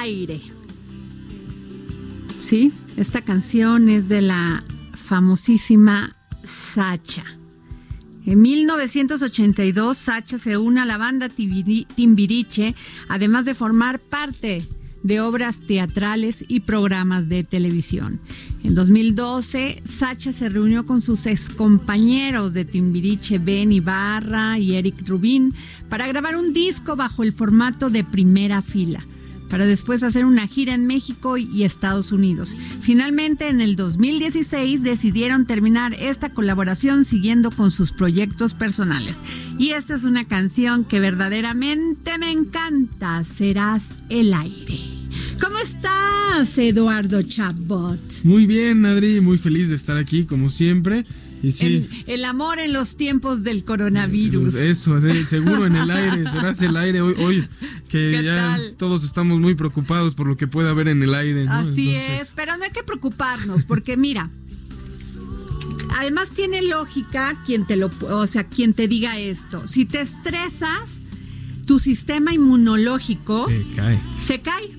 Aire. Sí, esta canción es de la famosísima Sacha. En 1982, Sacha se une a la banda Timbiriche, además de formar parte de obras teatrales y programas de televisión. En 2012, Sacha se reunió con sus excompañeros de Timbiriche, Ben Ibarra y Eric Rubin, para grabar un disco bajo el formato de primera fila para después hacer una gira en México y Estados Unidos. Finalmente, en el 2016 decidieron terminar esta colaboración siguiendo con sus proyectos personales. Y esta es una canción que verdaderamente me encanta, Serás el aire. ¿Cómo estás, Eduardo Chabot? Muy bien, Adri, muy feliz de estar aquí, como siempre. Y sí, el amor en los tiempos del coronavirus. eso, sí, seguro en el aire, serás el aire hoy, hoy que ¿Qué ya tal? todos estamos muy preocupados por lo que pueda haber en el aire. ¿no? Así Entonces, es, pero no hay que preocuparnos, porque mira, además tiene lógica quien te lo, o sea, quien te diga esto. Si te estresas, tu sistema inmunológico Se cae. se cae.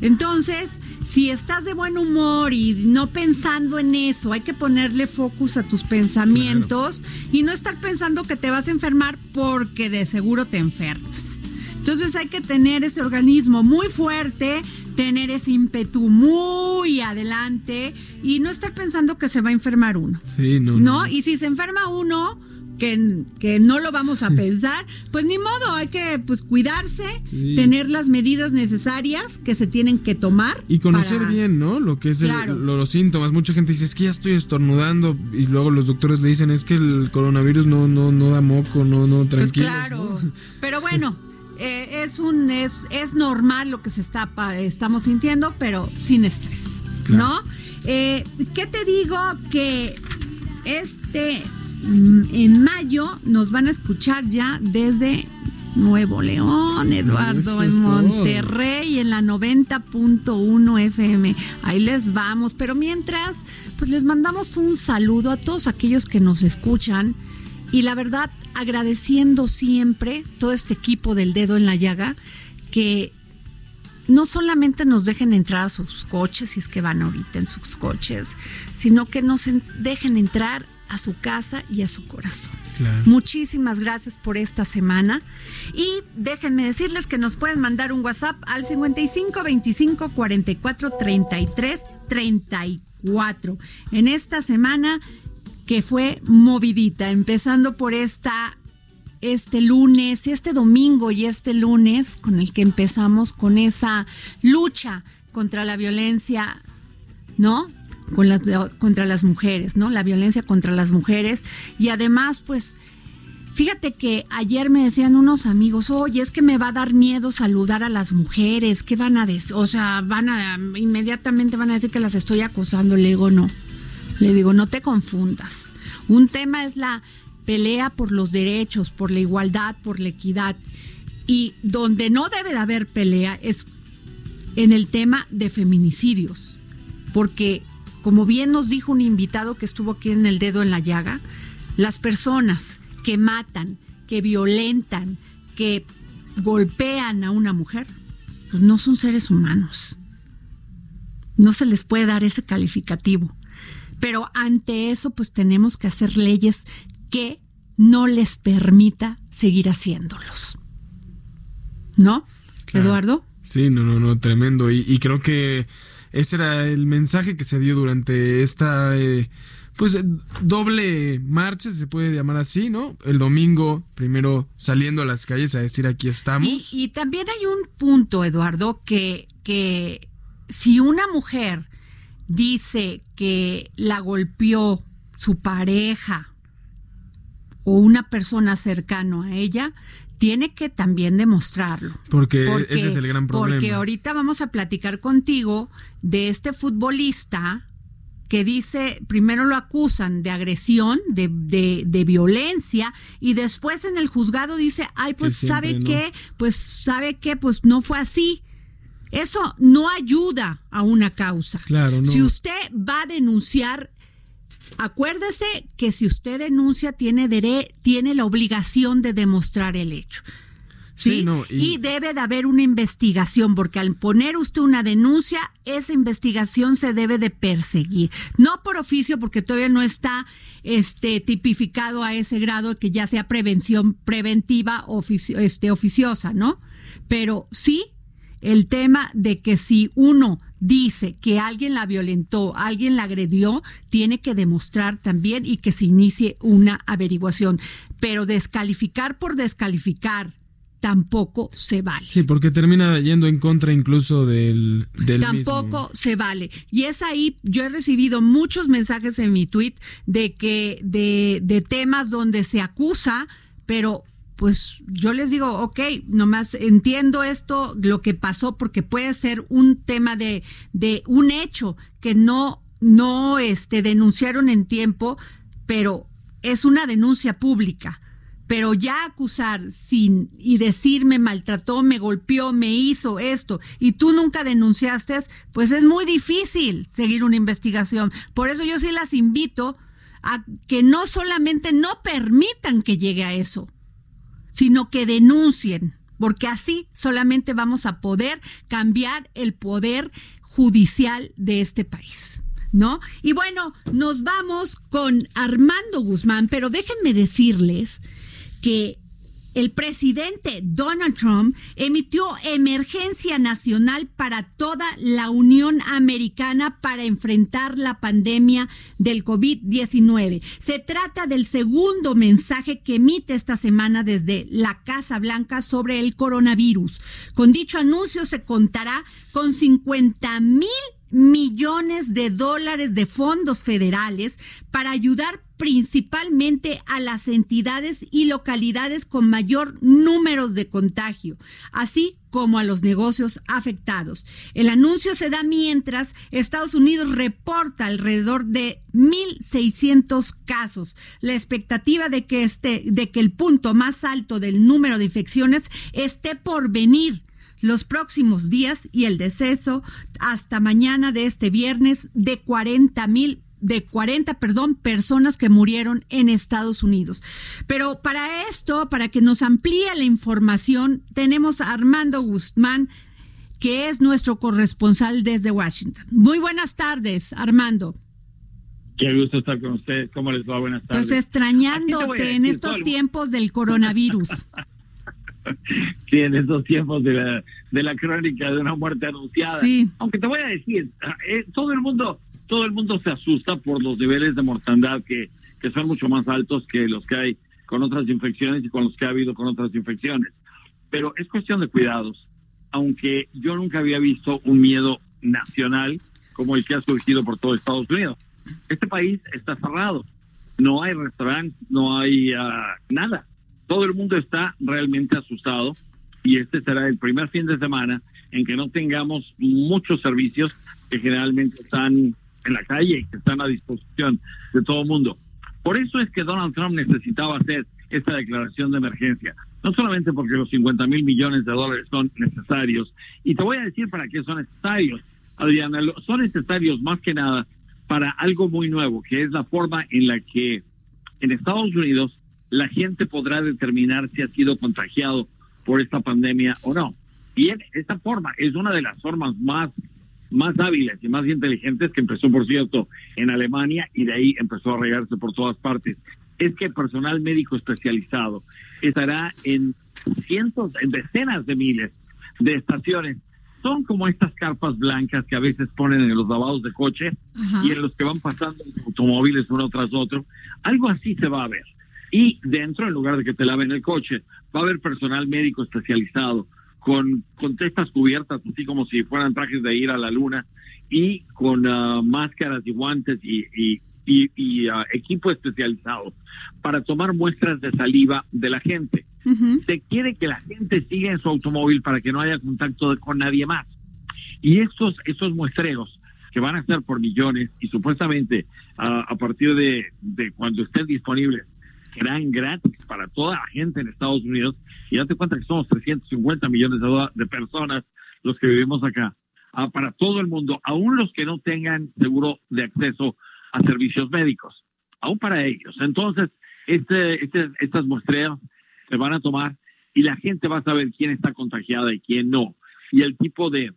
Entonces, si estás de buen humor y no pensando en eso, hay que ponerle focus a tus pensamientos y no estar pensando que te vas a enfermar porque de seguro te enfermas. Entonces hay que tener ese organismo muy fuerte, tener ese ímpetu muy adelante y no estar pensando que se va a enfermar uno. Sí, no. ¿No? Y si se enferma uno, que, que no lo vamos a pensar, pues ni modo, hay que pues cuidarse, Sí. tener las medidas necesarias que se tienen que tomar. Y conocer para- bien, ¿no? Lo que es el- Claro. lo- los síntomas. Mucha gente dice, es que ya estoy estornudando. Y luego los doctores le dicen, es que el coronavirus no, no, no da moco, no, no, Pues tranquilo. claro. Pero bueno, eh, es un es, es normal lo que se está estamos sintiendo, pero sin estrés. Claro. ¿No? Eh, ¿Qué te digo? Que este en mayo nos van a escuchar ya desde Nuevo León, Eduardo, en es todo. Monterrey, en la 90.1 FM. Ahí les vamos. Pero mientras, pues les mandamos un saludo a todos aquellos que nos escuchan. Y la verdad, agradeciendo siempre todo este equipo del dedo en la llaga que no solamente nos dejen entrar a sus coches, si es que van ahorita en sus coches, sino que nos en- dejen entrar a su casa y a su corazón. Claro. Muchísimas gracias por esta semana y déjenme decirles que nos pueden mandar un WhatsApp al 55 25 44 33 34. En esta semana que fue movidita, empezando por esta este lunes, este domingo y este lunes con el que empezamos con esa lucha contra la violencia, ¿no? Con las, contra las mujeres, ¿no? La violencia contra las mujeres. Y además, pues, fíjate que ayer me decían unos amigos, oye, es que me va a dar miedo saludar a las mujeres, ¿qué van a decir? O sea, van a, inmediatamente van a decir que las estoy acosando. Le digo, no. Le digo, no te confundas. Un tema es la pelea por los derechos, por la igualdad, por la equidad. Y donde no debe de haber pelea es en el tema de feminicidios, porque como bien nos dijo un invitado que estuvo aquí en el dedo en la llaga, las personas que matan, que violentan, que golpean a una mujer, pues no son seres humanos. No se les puede dar ese calificativo. Pero ante eso, pues tenemos que hacer leyes que no les permita seguir haciéndolos. ¿No, Claro. Eduardo? Sí, no, no, no, tremendo. Y, y creo que ese era el mensaje que se dio durante esta, eh, pues, doble marcha, se puede llamar así, ¿no? El domingo, primero saliendo a las calles a decir aquí Y, estamos. y también hay un punto, Eduardo, que, que si una mujer dice que la golpeó su pareja o una persona cercano a ella, tiene que también demostrarlo. porque, ese es el gran problema. Porque ahorita vamos a platicar contigo de este futbolista que dice, primero lo acusan de agresión, de, de, de violencia, y después en el juzgado dice, ay, pues sabe no. qué, pues sabe qué, pues no fue así. Eso no ayuda a una causa. Claro, no. Si usted va a denunciar, acuérdese que si usted denuncia tiene, dere- tiene la obligación de demostrar el hecho. ¿sí? Sí, no, y... y- debe de haber una investigación, porque al poner usted una denuncia, esa investigación se debe de perseguir. No por oficio, porque todavía no está este, tipificado a ese grado que ya sea prevención preventiva ofici- este, oficiosa, ¿no? Pero sí el tema de que si uno dice que alguien la violentó, alguien la agredió, tiene que demostrar también y que se inicie una averiguación. Pero descalificar por descalificar tampoco se vale. Sí, porque termina yendo en contra incluso del, del Tampoco mismo. se vale. Y es ahí, yo he recibido muchos mensajes en mi tweet de que, de, de temas donde se acusa, pero pues yo les digo, ok, nomás entiendo esto, lo que pasó, porque puede ser un tema de, de un hecho que no, no este, denunciaron en tiempo, pero es una denuncia pública. Pero ya acusar sin y decir me maltrató, me golpeó, me hizo esto y tú nunca denunciaste, pues es muy difícil seguir una investigación. Por eso yo sí las invito a que no solamente no permitan que llegue a eso, sino que denuncien, porque así solamente vamos a poder cambiar el poder judicial de este país. ¿No? Y bueno, nos vamos con Armando Guzmán, pero déjenme decirles que el presidente Donald Trump emitió emergencia nacional para toda la Unión Americana para enfrentar la pandemia del COVID-19. Se trata del segundo mensaje que emite esta semana desde la Casa Blanca sobre el coronavirus. Con dicho anuncio se contará con 50 mil millones de dólares de fondos federales para ayudar principalmente a las entidades y localidades con mayor número de contagio, así como a los negocios afectados. El anuncio se da mientras Estados Unidos reporta alrededor de 1.600 casos. La expectativa de que, este, de que el punto más alto del número de infecciones esté por venir los próximos días y el deceso hasta mañana de este viernes de 40 mil de 40, perdón, personas que murieron en Estados Unidos. Pero para esto, para que nos amplíe la información, tenemos a Armando Guzmán, que es nuestro corresponsal desde Washington. Muy buenas tardes, Armando. Qué gusto estar con ustedes. ¿Cómo les va? Buenas tardes. Pues extrañándote en estos tiempos del coronavirus. sí, en estos tiempos de la, de la crónica de una muerte anunciada. Sí. Aunque te voy a decir, eh, todo el mundo todo el mundo se asusta por los niveles de mortandad que, que son mucho más altos que los que hay con otras infecciones y con los que ha habido con otras infecciones. Pero es cuestión de cuidados. Aunque yo nunca había visto un miedo nacional como el que ha surgido por todo Estados Unidos. Este país está cerrado. No hay restaurantes, no hay ah, nada. Todo el mundo está realmente asustado y este será el primer fin de semana en que no tengamos muchos servicios que generalmente están en la calle y que están a disposición de todo el mundo. Por eso es que Donald Trump necesitaba hacer esta declaración de emergencia. No solamente porque los 50 mil millones de dólares son necesarios, y te voy a decir para qué son necesarios, Adriana, son necesarios más que nada para algo muy nuevo, que es la forma en la que en Estados Unidos la gente podrá determinar si ha sido contagiado por esta pandemia o no. Y esta forma es una de las formas más más hábiles y más inteligentes, que empezó, por cierto, en Alemania y de ahí empezó a regarse por todas partes, es que el personal médico especializado estará en cientos, en decenas de miles de estaciones. Son como estas carpas blancas que a veces ponen en los lavados de coche y en los que van pasando automóviles uno tras otro. Algo así se va a ver. Y dentro, en lugar de que te laven el coche, va a haber personal médico especializado con, con testas cubiertas, así como si fueran trajes de ir a la luna, y con ah, máscaras y guantes y, y, y, ah, equipo especializado para tomar muestras de saliva de la gente. Se quiere que la gente siga en su automóvil para que no haya contacto con nadie más. Y estos, estos muestreos que van a ser por millones y supuestamente ah, a partir de, de cuando estén disponibles serán gratis para toda la gente en Estados Unidos y date cuenta que somos 350 millones de, personas los que vivimos acá, ah, para todo el mundo, aún los que no tengan seguro de acceso a servicios médicos, aún para ellos. Entonces, este, este, estas muestreas se van a tomar y la gente va a saber quién está contagiada y quién no, y el tipo de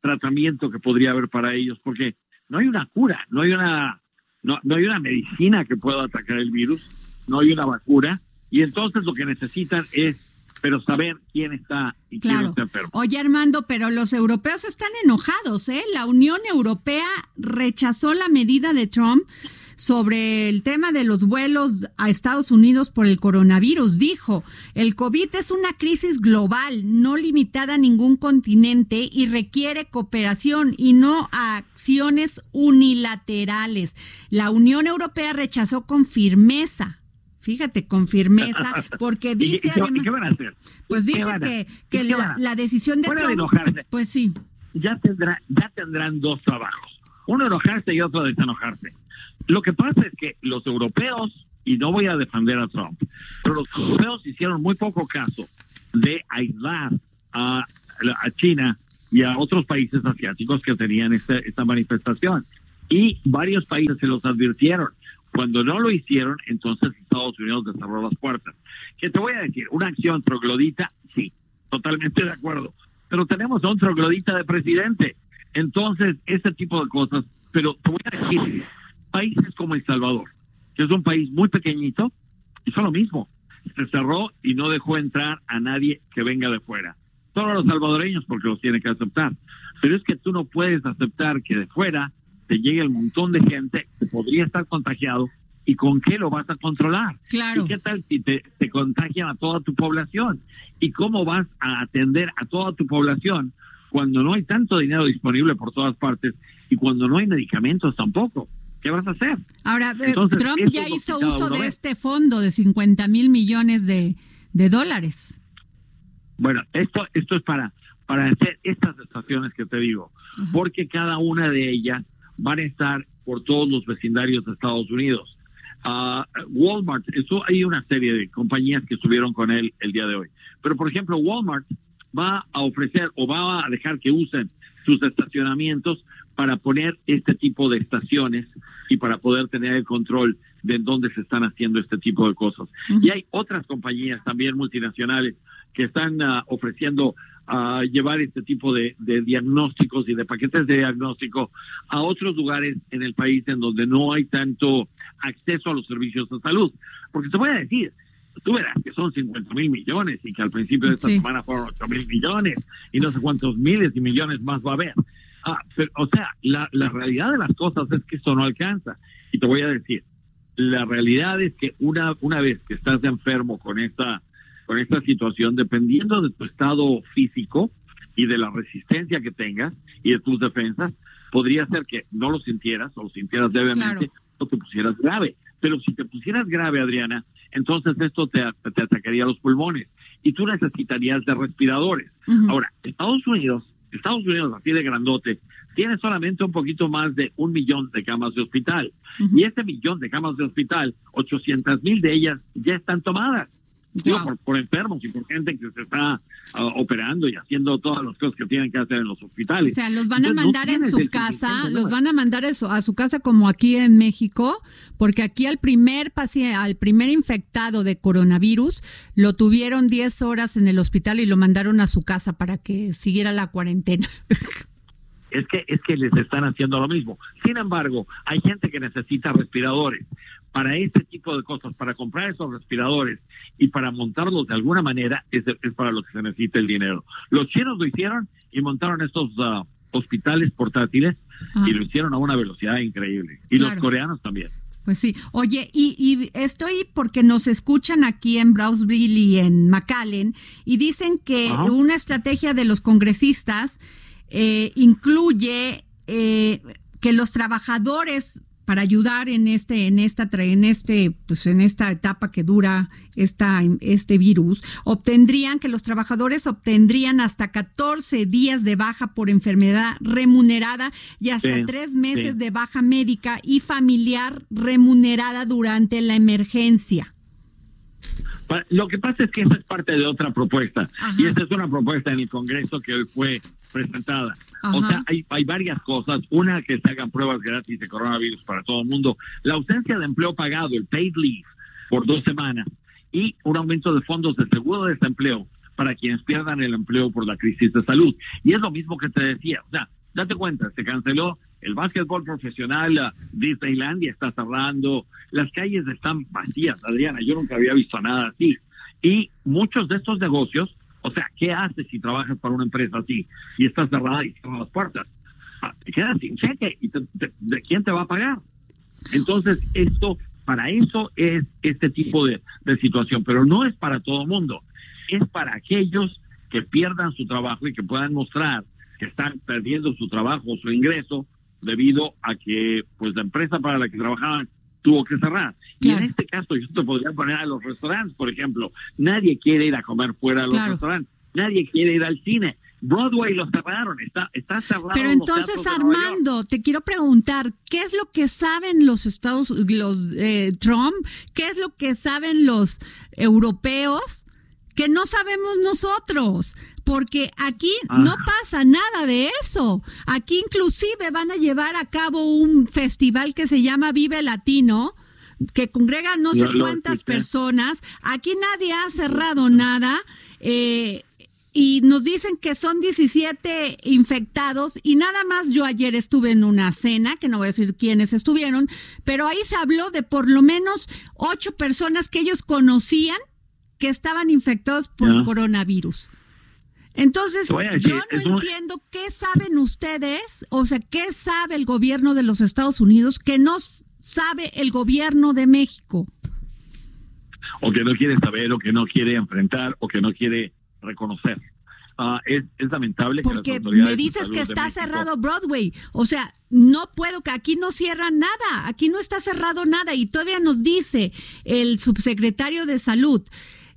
tratamiento que podría haber para ellos, porque no hay una cura, no hay una, no, no hay una medicina que pueda atacar el virus, no hay una vacuna, y entonces lo que necesitan es pero saber quién está y quién está enfermo. Oye, Armando, pero los europeos están enojados, ¿eh? La Unión Europea rechazó la medida de Trump sobre el tema de los vuelos a Estados Unidos por el coronavirus. Dijo, el COVID es una crisis global, no limitada a ningún continente y requiere cooperación y no acciones unilaterales. La Unión Europea rechazó con firmeza Fíjate, con firmeza, porque dice qué, van a hacer? Pues dice que, que la, decisión de Trump, enojarse. Pues sí. Ya, tendrá, ya tendrán dos trabajos, uno enojarse y otro desenojarse. Lo que pasa es que los europeos, y no voy a defender a Trump, pero los europeos hicieron muy poco caso de aislar a, a China y a otros países asiáticos que tenían esta, esta manifestación. Y varios países se los advirtieron cuando no lo hicieron, entonces Estados Unidos cerró las puertas. ¿Qué te voy a decir? Una acción troglodita, sí, totalmente de acuerdo. Pero tenemos a un troglodita de presidente. Entonces, ese tipo de cosas. Pero te voy a decir, países como El Salvador, que es un país muy pequeñito, hizo lo mismo. Se cerró y no dejó entrar a nadie que venga de fuera. Solo a los salvadoreños porque los tiene que aceptar. Pero es que tú no puedes aceptar que de fuera te llegue el montón de gente que podría estar contagiado y con qué lo vas a controlar. Claro. ¿Y qué tal si te, te contagian a toda tu población? ¿Y cómo vas a atender a toda tu población cuando no hay tanto dinero disponible por todas partes y cuando no hay medicamentos tampoco? ¿Qué vas a hacer? Ahora, eh, Trump ya hizo uso de este fondo de 50 mil millones de, dólares. Bueno, esto, esto es para, para hacer estas estaciones que te digo, porque cada una de ellas van a estar por todos los vecindarios de Estados Unidos. Uh, Walmart, eso hay una serie de compañías que estuvieron con él el día de hoy. Pero, por ejemplo, Walmart va a ofrecer o va a dejar que usen sus estacionamientos para poner este tipo de estaciones y para poder tener el control de dónde se están haciendo este tipo de cosas. Y hay otras compañías también multinacionales que están ah, ofreciendo a llevar este tipo de, de, diagnósticos y de paquetes de diagnóstico a otros lugares en el país en donde no hay tanto acceso a los servicios de salud. Porque te voy a decir, tú verás que son 50 mil millones y que al principio de esta semana fueron 8 mil millones y no sé cuántos miles y millones más va a haber. Ah, pero, o sea, la, la realidad de las cosas es que esto no alcanza. Y te voy a decir, la realidad es que una, una vez que estás enfermo con esta, con esta situación, dependiendo de tu estado físico y de la resistencia que tengas y de tus defensas, podría ser que no lo sintieras o lo sintieras levemente o te pusieras grave. Pero si te pusieras grave, Adriana, entonces esto te, te atacaría los pulmones y tú necesitarías de respiradores. Ahora, Estados Unidos, Estados Unidos así de grandote, tiene solamente un poquito más de un millón de camas de hospital. Y ese millón de camas de hospital, 800 mil de ellas ya están tomadas. Digo, por, por, enfermos y por gente que se está uh, operando y haciendo todas las cosas que tienen que hacer en los hospitales. O sea, los van a mandar no en su casa, los van a mandar eso, a su casa como aquí en México, porque aquí al primer paciente, al primer infectado de coronavirus, lo tuvieron 10 horas en el hospital y lo mandaron a su casa para que siguiera la cuarentena. es que es que les están haciendo lo mismo. Sin embargo, hay gente que necesita respiradores para este tipo de cosas, para comprar esos respiradores y para montarlos de alguna manera, es, es para lo que se necesita el dinero. Los chinos lo hicieron y montaron estos uh, hospitales portátiles ah. y lo hicieron a una velocidad increíble. Y claro. los coreanos también. Pues sí. Oye, y, y, estoy porque nos escuchan aquí en Brownsville y en McAllen y dicen que una estrategia de los congresistas eh, incluye eh, que los trabajadores para ayudar en este en esta en este pues en esta etapa que dura esta este virus obtendrían que los trabajadores obtendrían hasta 14 días de baja por enfermedad remunerada y hasta sí, tres meses sí. de baja médica y familiar remunerada durante la emergencia. Lo que pasa es que esa es parte de otra propuesta Ajá. y esa es una propuesta en el Congreso que hoy fue presentada. Ajá. O sea, hay, hay varias cosas. Una, que se hagan pruebas gratis de coronavirus para todo el mundo. La ausencia de empleo pagado, el paid leave, por dos semanas. Y un aumento de fondos de seguro de desempleo para quienes pierdan el empleo por la crisis de salud. Y es lo mismo que te decía. O sea, date cuenta, se canceló el básquetbol profesional, Disneylandia está cerrando, las calles están vacías, Adriana, yo nunca había visto nada así. Y muchos de estos negocios, o sea, ¿qué haces si trabajas para una empresa así y estás cerrada y cierran las puertas? Ah, te sin cheque y te, ¿de quién te va a pagar? Entonces, esto, para eso es este tipo de, de situación, pero no es para todo mundo, es para aquellos que pierdan su trabajo y que puedan mostrar que están perdiendo su trabajo, su ingreso, debido a que pues la empresa para la que trabajaban tuvo que cerrar. Claro. Y en este caso yo te podría poner a los restaurantes, por ejemplo. Nadie quiere ir a comer fuera de los claro. restaurantes. Nadie quiere ir al cine. Broadway lo cerraron, está, está cerrado. Pero entonces, Armando, te quiero preguntar, ¿qué es lo que saben los Estados, los eh, Trump? ¿Qué es lo que saben los europeos que no sabemos nosotros? porque aquí ah. no pasa nada de eso. Aquí inclusive van a llevar a cabo un festival que se llama Vive Latino que congrega no sé cuántas personas. Aquí nadie ha cerrado nada. Eh, y nos dicen que son 17 infectados y nada más yo ayer estuve en una cena, que no voy a decir quiénes estuvieron, pero ahí se habló de por lo menos ocho personas que ellos conocían que estaban infectados por el coronavirus. Entonces, decir, yo no entiendo qué saben ustedes, o sea, qué sabe el gobierno de los Estados Unidos que no sabe el gobierno de México. O que no quiere saber, o que no quiere enfrentar, o que no quiere reconocer. Uh, es, es, lamentable porque que me dices que está cerrado Broadway o sea no puedo que aquí no cierran nada aquí no está cerrado nada y todavía nos dice el subsecretario de salud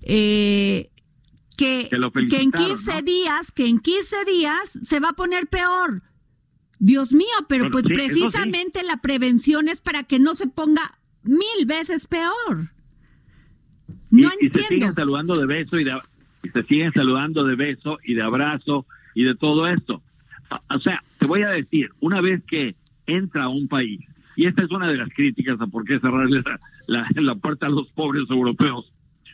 eh, que, que, que en 15 ¿no? días, que en 15 días se va a poner peor. Dios mío, pero pues sí, precisamente sí. la prevención es para que no se ponga mil veces peor. No y, entiendo. Y se siguen saludando de beso y, de, y se siguen saludando de beso y de abrazo y de todo esto. O sea, te voy a decir, una vez que entra a un país, y esta es una de las críticas a por qué cerrarle la, la, la puerta a los pobres europeos,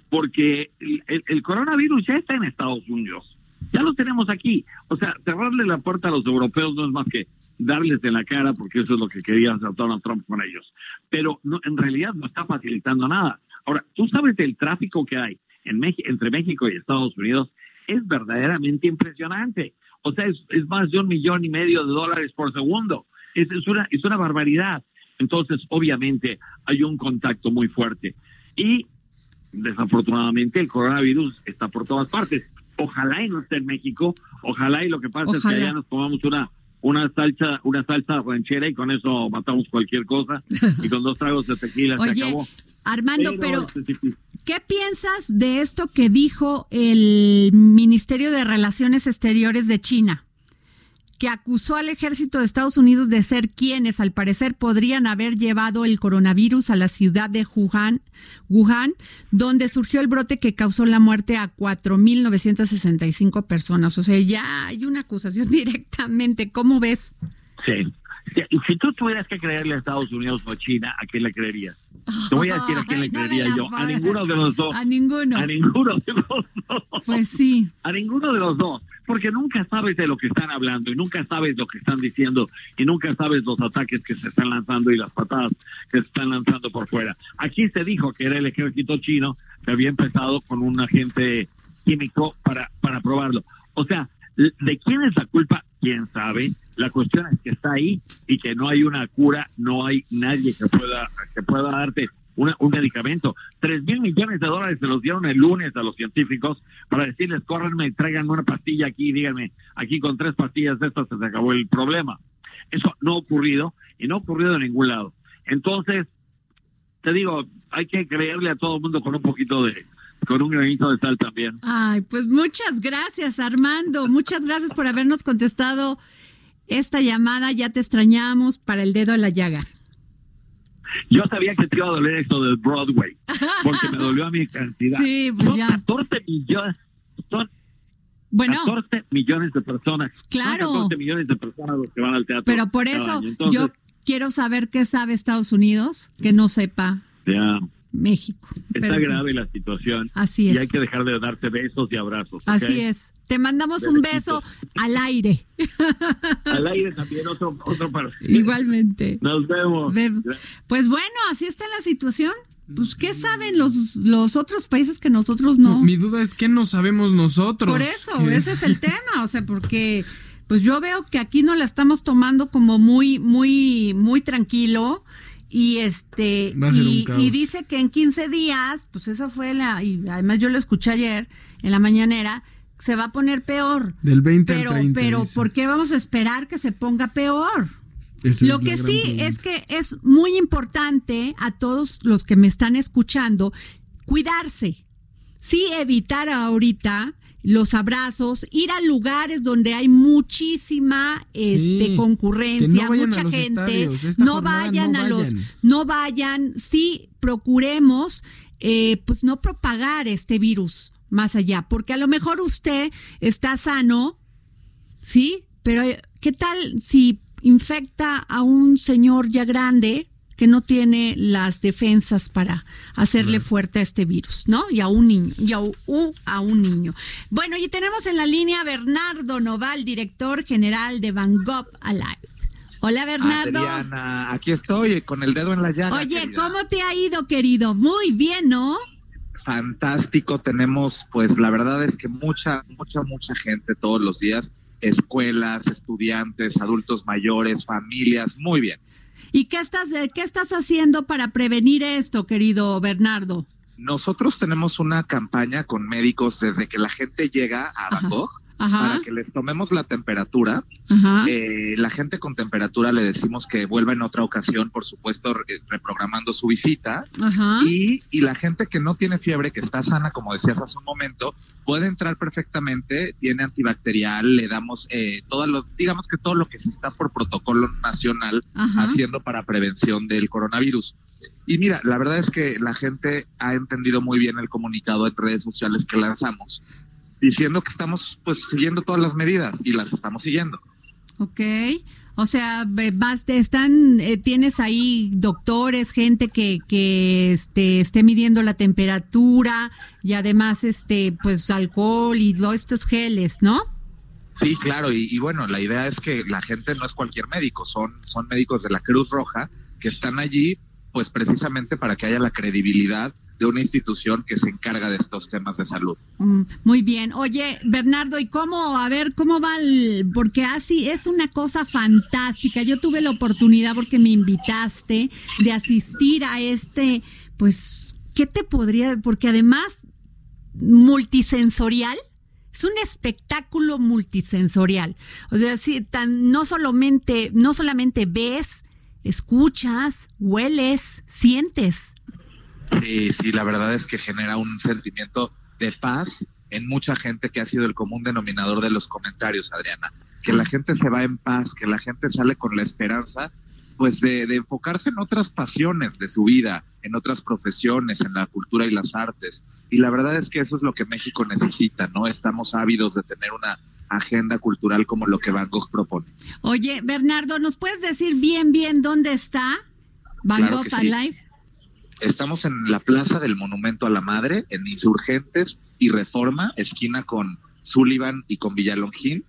porque el, coronavirus ya está en Estados Unidos, ya lo tenemos aquí. O sea, cerrarle la puerta a los europeos no es más que darles de la cara, porque eso es lo que quería hacer Donald Trump con ellos. Pero no, en realidad no está facilitando nada. Ahora, tú sabes el tráfico que hay en entre México y Estados Unidos, es verdaderamente impresionante. O sea, es, es, más de un millón y medio de dólares por segundo. Es, es, una, es una barbaridad. Entonces, obviamente, hay un contacto muy fuerte. Y desafortunadamente el coronavirus está por todas partes. Ojalá y no esté en México, ojalá y lo que pasa es que allá nos tomamos una una salsa, una salsa ranchera y con eso matamos cualquier cosa y con dos tragos de tequila se acabó. Armando, pero, ¿qué piensas de esto que dijo el Ministerio de Relaciones Exteriores de China? Que acusó al ejército de Estados Unidos de ser quienes, al parecer, podrían haber llevado el coronavirus a la ciudad de Wuhan, Wuhan donde surgió el brote que causó la muerte a 4.965 personas. O sea, ya hay una acusación directamente. ¿Cómo ves? Sí. Si tú tuvieras que creerle a Estados Unidos o a China, ¿a quién le creerías? Te voy a decir a quién le creería yo. A ninguno de los dos. A ninguno. A ninguno de los dos. Pues sí. A ninguno de los dos porque nunca sabes de lo que están hablando y nunca sabes lo que están diciendo y nunca sabes los ataques que se están lanzando y las patadas que se están lanzando por fuera. Aquí se dijo que era el ejército chino que había empezado con un agente químico para, para probarlo. O sea, ¿de quién es la culpa? ¿Quién sabe? La cuestión es que está ahí y que no hay una cura, no hay nadie que pueda, que pueda darte un medicamento. Tres mil millones de dólares se los dieron el lunes a los científicos para decirles, córrenme tráiganme una pastilla aquí, díganme, aquí con tres pastillas de estas se acabó el problema. Eso no ha ocurrido y no ha ocurrido en ningún lado. Entonces, te digo, hay que creerle a todo el mundo con un poquito de, con un granito de sal también. Ay, pues muchas gracias, Armando. Muchas gracias por habernos contestado esta llamada. Ya te extrañamos para el dedo a la llaga. Yo sabía que te iba a doler esto del Broadway, porque me dolió a mi cantidad. Sí, pues son ya. 14 millones, son bueno, 14 millones de personas. Claro. Son 14 millones de personas los que van al teatro. Pero por eso. Entonces, yo quiero saber qué sabe Estados Unidos, que no sepa ya, México. está Pero- grave la situación. Así Y es. hay que dejar de darte besos y abrazos. Así es. Te mandamos un beso al aire. Al aire también otro, otro para. Igualmente. Nos vemos. Ve- Pues bueno, así está la situación. Pues, ¿qué saben los, los otros países que nosotros no? Mi duda es qué no sabemos nosotros. Por eso, Que- ese es el tema, o sea, porque pues yo veo que aquí no la estamos tomando como muy, muy, muy tranquilo y este y, y dice que en 15 días, pues eso fue la y además yo lo escuché ayer en la mañanera, se va a poner peor. Del 20 Pero, al 30. pero dice. ¿por qué vamos a esperar que se ponga peor? Esa Lo que sí pregunta. es que es muy importante a todos los que me están escuchando cuidarse. Sí evitar ahorita los abrazos, ir a lugares donde hay muchísima este, Sí, concurrencia, no vayan mucha gente, estadios, no jornada vayan no a los, vayan. no vayan, sí procuremos, eh, pues no propagar este virus más allá, porque a lo mejor usted está sano, ¿sí? Pero eh, ¿qué tal si infecta a un señor ya grande que no tiene las defensas para hacerle fuerte a este virus, ¿no? Y a un niño, y a, u- a un niño. Bueno, y tenemos en la línea a Bernardo Noval, director general de Van Gogh Alive. Hola Bernardo. Adriana, aquí estoy con el dedo en la llaga. Oye, querida. ¿cómo te ha ido, querido? Muy bien, ¿no? Fantástico, tenemos, pues la verdad es que mucha, mucha, mucha gente todos los días, escuelas, estudiantes, adultos mayores, familias, muy bien. ¿Y qué estás, eh, qué estás haciendo para prevenir esto, querido Bernardo? Nosotros tenemos una campaña con médicos desde que la gente llega a. Bangkok Ajá, para que les tomemos la temperatura. Eh, la gente con temperatura le decimos que vuelva en otra ocasión, por supuesto, re- reprogramando su visita. Ajá. Y, y la gente que no tiene fiebre, que está sana, como decías hace un momento, puede entrar perfectamente, tiene antibacterial, le damos eh, todos los, digamos que todo lo que se está por protocolo nacional Ajá. haciendo para prevención del coronavirus. Y mira, la verdad es que la gente ha entendido muy bien el comunicado en redes sociales que lanzamos, diciendo que estamos pues siguiendo todas las medidas y las estamos siguiendo. Ok. O sea, vas, te están, eh, tienes ahí doctores, gente que, que este, esté midiendo la temperatura y además, este, pues alcohol y todos estos geles, ¿no? Sí, claro, y, y bueno, la idea es que la gente no es cualquier médico, son, son médicos de la Cruz Roja que están allí, pues precisamente para que haya la credibilidad de una institución que se encarga de estos temas de salud. Mm, Muy bien. Oye, Bernardo, ¿y cómo, a ver, cómo va el, porque así es una cosa fantástica. Yo tuve la oportunidad porque me invitaste de asistir a este, pues, ¿qué te podría? Porque además, multisensorial. Es un espectáculo multisensorial. O sea, sí, tan, no solamente, no solamente ves, escuchas, hueles, sientes. Sí, sí, la verdad es que genera un sentimiento de paz en mucha gente que ha sido el común denominador de los comentarios, Adriana. Que la gente se va en paz, que la gente sale con la esperanza, pues de, de enfocarse en otras pasiones de su vida, en otras profesiones, en la cultura y las artes. Y la verdad es que eso es lo que México necesita, ¿no? Estamos ávidos de tener una agenda cultural como lo que Van Gogh propone. Oye, Bernardo, ¿nos puedes decir bien, bien dónde está Van Claro Gogh sí. Estamos en la Plaza del Monumento a la Madre, en Insurgentes y Reforma, esquina con Sullivan y con Villalongín.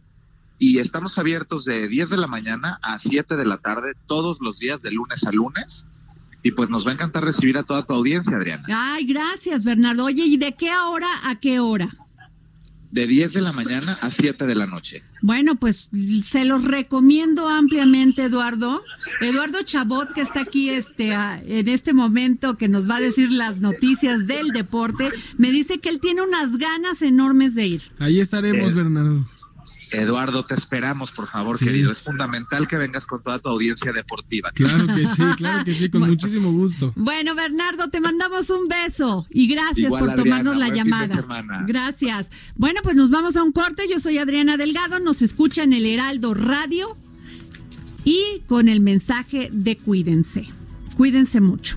Y estamos abiertos de 10 de la mañana a 7 de la tarde todos los días de lunes a lunes. Y pues nos va a encantar recibir a toda tu audiencia, Adriana. Ay, gracias, Bernardo. Oye, ¿y de qué hora a qué hora? De 10 de la mañana a 7 de la noche. Bueno, pues se los recomiendo ampliamente, Eduardo. Eduardo Chabot, que está aquí este, a- en este momento, que nos va a decir las noticias del deporte, me dice que él tiene unas ganas enormes de ir. Ahí estaremos, Eh, Bernardo. Eduardo, te esperamos, por favor, Sí. querido. Es fundamental que vengas con toda tu audiencia deportiva. Claro que sí, claro que sí, con Bueno. muchísimo gusto. Bueno, Bernardo, te mandamos un beso y gracias Igual, por tomarnos la llamada. Gracias. Bueno, pues nos vamos a un corte. Yo soy Adriana Delgado, nos escucha en el Heraldo Radio y con el mensaje de cuídense. Cuídense mucho.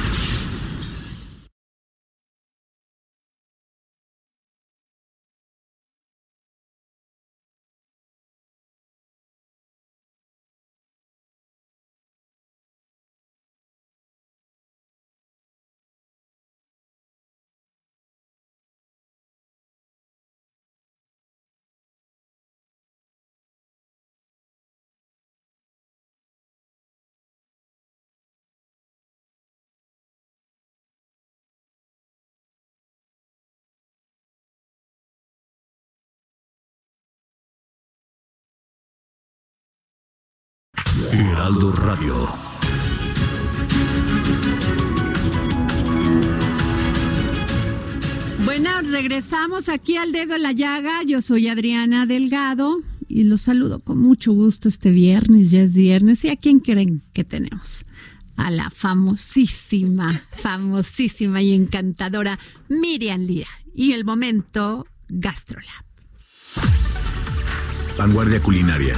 Heraldo Radio. Bueno, regresamos aquí al dedo en la llaga. Yo soy Adriana Delgado y los saludo con mucho gusto este viernes. Ya es viernes. ¿Y a quién creen que tenemos? A la famosísima, famosísima y encantadora Miriam Lira. Y el momento Gastrolab. Vanguardia culinaria.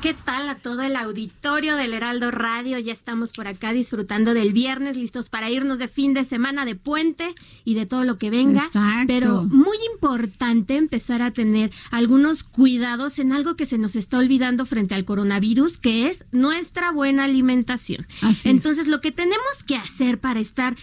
¿Qué tal a todo el auditorio del Heraldo Radio? Ya estamos por acá disfrutando del viernes, listos para irnos de fin de semana de puente y de todo lo que venga. Exacto. Pero muy importante empezar a tener algunos cuidados en algo que se nos está olvidando frente al coronavirus, que es nuestra buena alimentación. Así es. Entonces, lo que tenemos que hacer para estar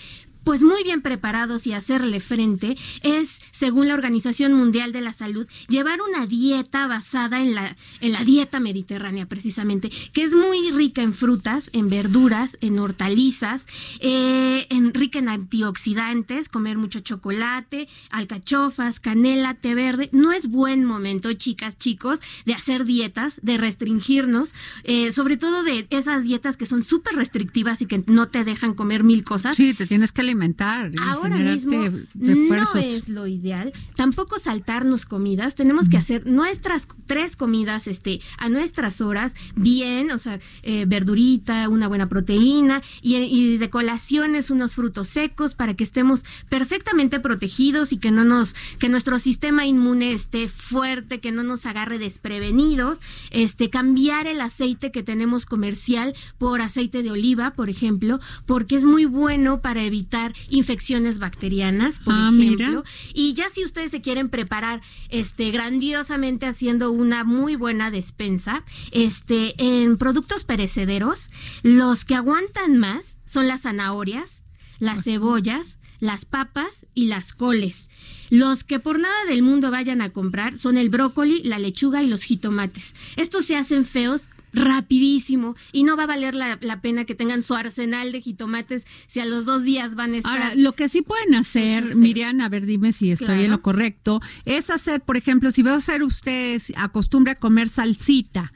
pues muy bien preparados y hacerle frente es, según la Organización Mundial de la Salud, llevar una dieta basada en la, en la dieta mediterránea precisamente, que es muy rica en frutas, en verduras, en hortalizas, eh, en, rica en antioxidantes, comer mucho chocolate, alcachofas, canela, té verde. No es buen momento, chicas, chicos, de hacer dietas, de restringirnos, eh, sobre todo de esas dietas que son súper restrictivas y que no te dejan comer mil cosas. Sí, te tienes que alimentar. Y Ahora mismo refuerzos. no es lo ideal. Tampoco saltarnos comidas. Tenemos que hacer nuestras tres comidas este, a nuestras horas, bien, o sea, eh, verdurita, una buena proteína y, y de colaciones unos frutos secos para que estemos perfectamente protegidos y que no nos, que nuestro sistema inmune esté fuerte, que no nos agarre desprevenidos. Este, cambiar el aceite que tenemos comercial por aceite de oliva, por ejemplo, porque es muy bueno para evitar infecciones bacterianas, por Ah, ejemplo. mira. Y ya si ustedes se quieren preparar este grandiosamente haciendo una muy buena despensa, este en productos perecederos, los que aguantan más son las zanahorias, las cebollas, las papas y las coles. Los que por nada del mundo vayan a comprar son el brócoli, la lechuga y los jitomates. Estos se hacen feos rapidísimo y no va a valer la, la pena que tengan su arsenal de jitomates si a los dos días van a estar Ahora, lo que sí pueden hacer, Miriam, a ver, dime si estoy Claro. en lo correcto, es hacer, por ejemplo, si veo hacer usted, acostumbre a comer salsita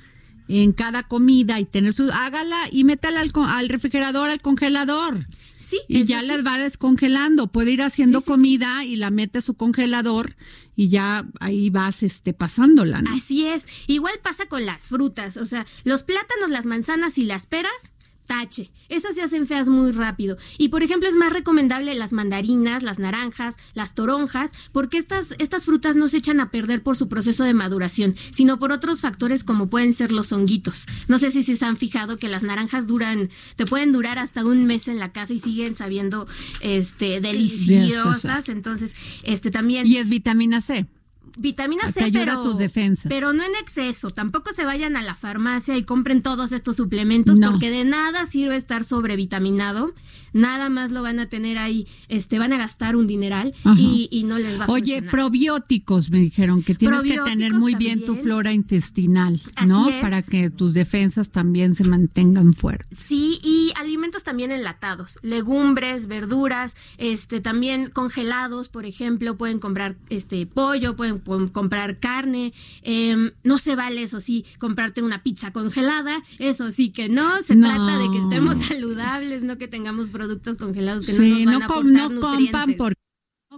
en cada comida y tener su, hágala y métala al, al refrigerador, al congelador. Sí, Y ya sí. las va descongelando. Puede ir haciendo Sí, sí, sí. comida y la mete a su congelador y ya ahí vas este pasándola, ¿no? Así es. Igual pasa con las frutas. O sea, los plátanos, las manzanas y las peras. Tache. Esas se hacen feas muy rápido. Y por ejemplo, es más recomendable las mandarinas, las naranjas, las toronjas, porque estas, estas frutas no se echan a perder por su proceso de maduración, sino por otros factores como pueden ser los honguitos. No sé si se han fijado que las naranjas duran, te pueden durar hasta un mes en la casa y siguen sabiendo este deliciosas. Entonces, este también Y es vitamina C. vitamina Te C, ayuda pero, a tus defensas. pero no en exceso. Tampoco se vayan a la farmacia y compren todos estos suplementos No. porque de nada sirve estar sobrevitaminado. Nada más lo van a tener ahí, este, van a gastar un dineral y, y no les va a Oye, funcionar. probióticos me dijeron que tienes que tener muy bien tu flora intestinal, Así ¿no? es. Para que tus defensas también se mantengan fuertes. Sí, y alimentos también enlatados, legumbres, verduras, este también congelados, por ejemplo, pueden comprar este pollo, pueden, pueden comprar carne, em, no se vale eso sí, comprarte una pizza congelada, eso sí que no, se No. trata de que estemos saludables, no que tengamos productos congelados que Sí, no no, nos van a com- aportar no por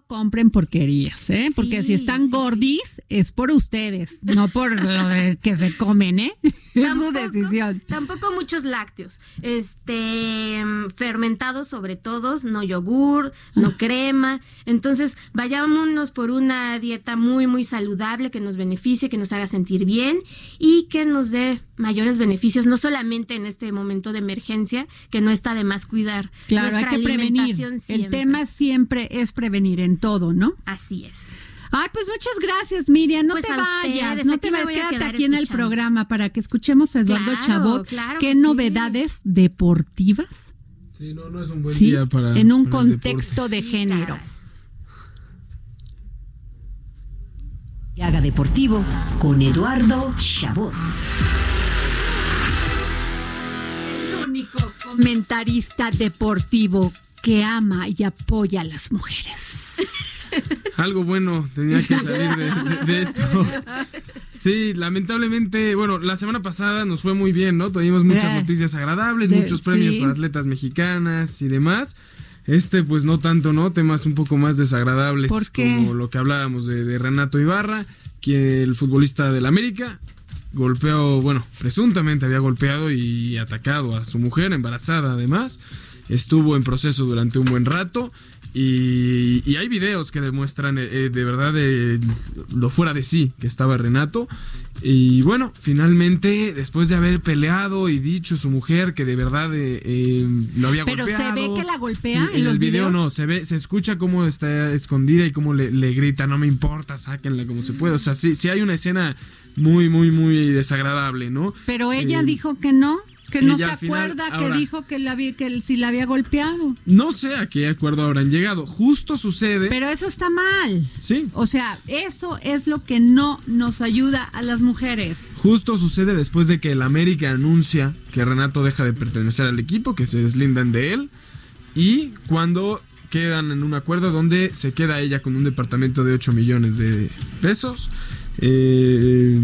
no compren porquerías, ¿eh? Porque si están sí, sí. gordis es por ustedes, no por lo de que se comen, ¿eh? Es su Tampoco- decisión. Tampoco muchos lácteos, este fermentados sobre todo, no yogur, Ah. no crema. Entonces, vayámonos por una dieta muy muy saludable que nos beneficie, que nos haga sentir bien y que nos dé mayores beneficios, no solamente en este momento de emergencia, que no está de más cuidar. Claro, hay que prevenir. alimentación El siempre. tema siempre es prevenir en todo, ¿no? Así es. Ay, pues muchas gracias, Miriam. No Pues te a vayas, ustedes, no te vayas, quédate aquí en el programa para que escuchemos a Eduardo Claro, Chabot. claro ¿Qué sí. novedades deportivas? Sí, no, no es un buen Sí, día para. en un para contexto de género. Haga Deportivo con Eduardo Chabot. El único comentarista deportivo que ama y apoya a las mujeres. Algo bueno tenía que salir de, de- de esto. Sí, lamentablemente, bueno, la semana pasada nos fue muy bien, ¿no? Tuvimos muchas Eh. noticias agradables, Sí, muchos premios sí. para atletas mexicanas y demás. Este, pues no tanto, ¿no? Temas un poco más desagradables, ¿Por qué? como lo que hablábamos de, de Renato Ibarra, que el futbolista del América golpeó, bueno, presuntamente había golpeado y atacado a su mujer, embarazada además. Estuvo en proceso durante un buen rato y, y hay videos que demuestran eh, eh, de verdad eh, lo fuera de sí que estaba Renato. Y bueno, finalmente, después de haber peleado y dicho su mujer que de verdad eh, eh, lo había Pero se golpeado. ve que la golpea En, en los el video videos. no, se ve, se escucha cómo está escondida y cómo le, le grita, no me importa, sáquenla como se puede. O sea, sí, sí hay una escena muy, muy, muy desagradable, ¿no? Pero ella dijo que no. Que no se final- acuerda ahora, que dijo que, la que sí la había golpeado. No sé a qué acuerdo habrán llegado. Justo sucede. Pero eso está mal. Sí. O sea, eso es lo que no nos ayuda a las mujeres. Justo sucede después de que el América anuncia que Renato deja de pertenecer al equipo, que se deslindan de él, y cuando quedan en un acuerdo donde se queda ella con un departamento de 8 millones de pesos, eh,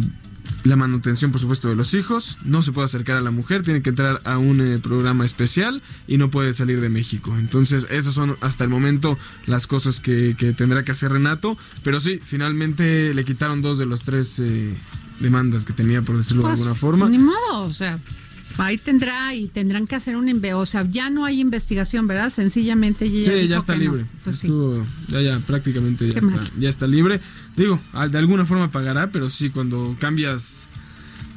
la manutención por supuesto de los hijos, no se puede acercar a la mujer, tiene que entrar a un eh, programa especial y no puede salir de México. Entonces esas son hasta el momento las cosas que, que tendrá que hacer Renato, pero sí, finalmente le quitaron dos de los tres... eh, demandas que tenía por decirlo de Pues, alguna forma. Ni modo, o sea, ahí tendrá y tendrán que hacer un o sea, ya no hay investigación, ¿verdad? Sencillamente ella Sí, dijo ya está que no. libre. Pues sí. Ya, ya, prácticamente ya está, ya está libre. Digo, de alguna forma pagará, pero sí, cuando cambias.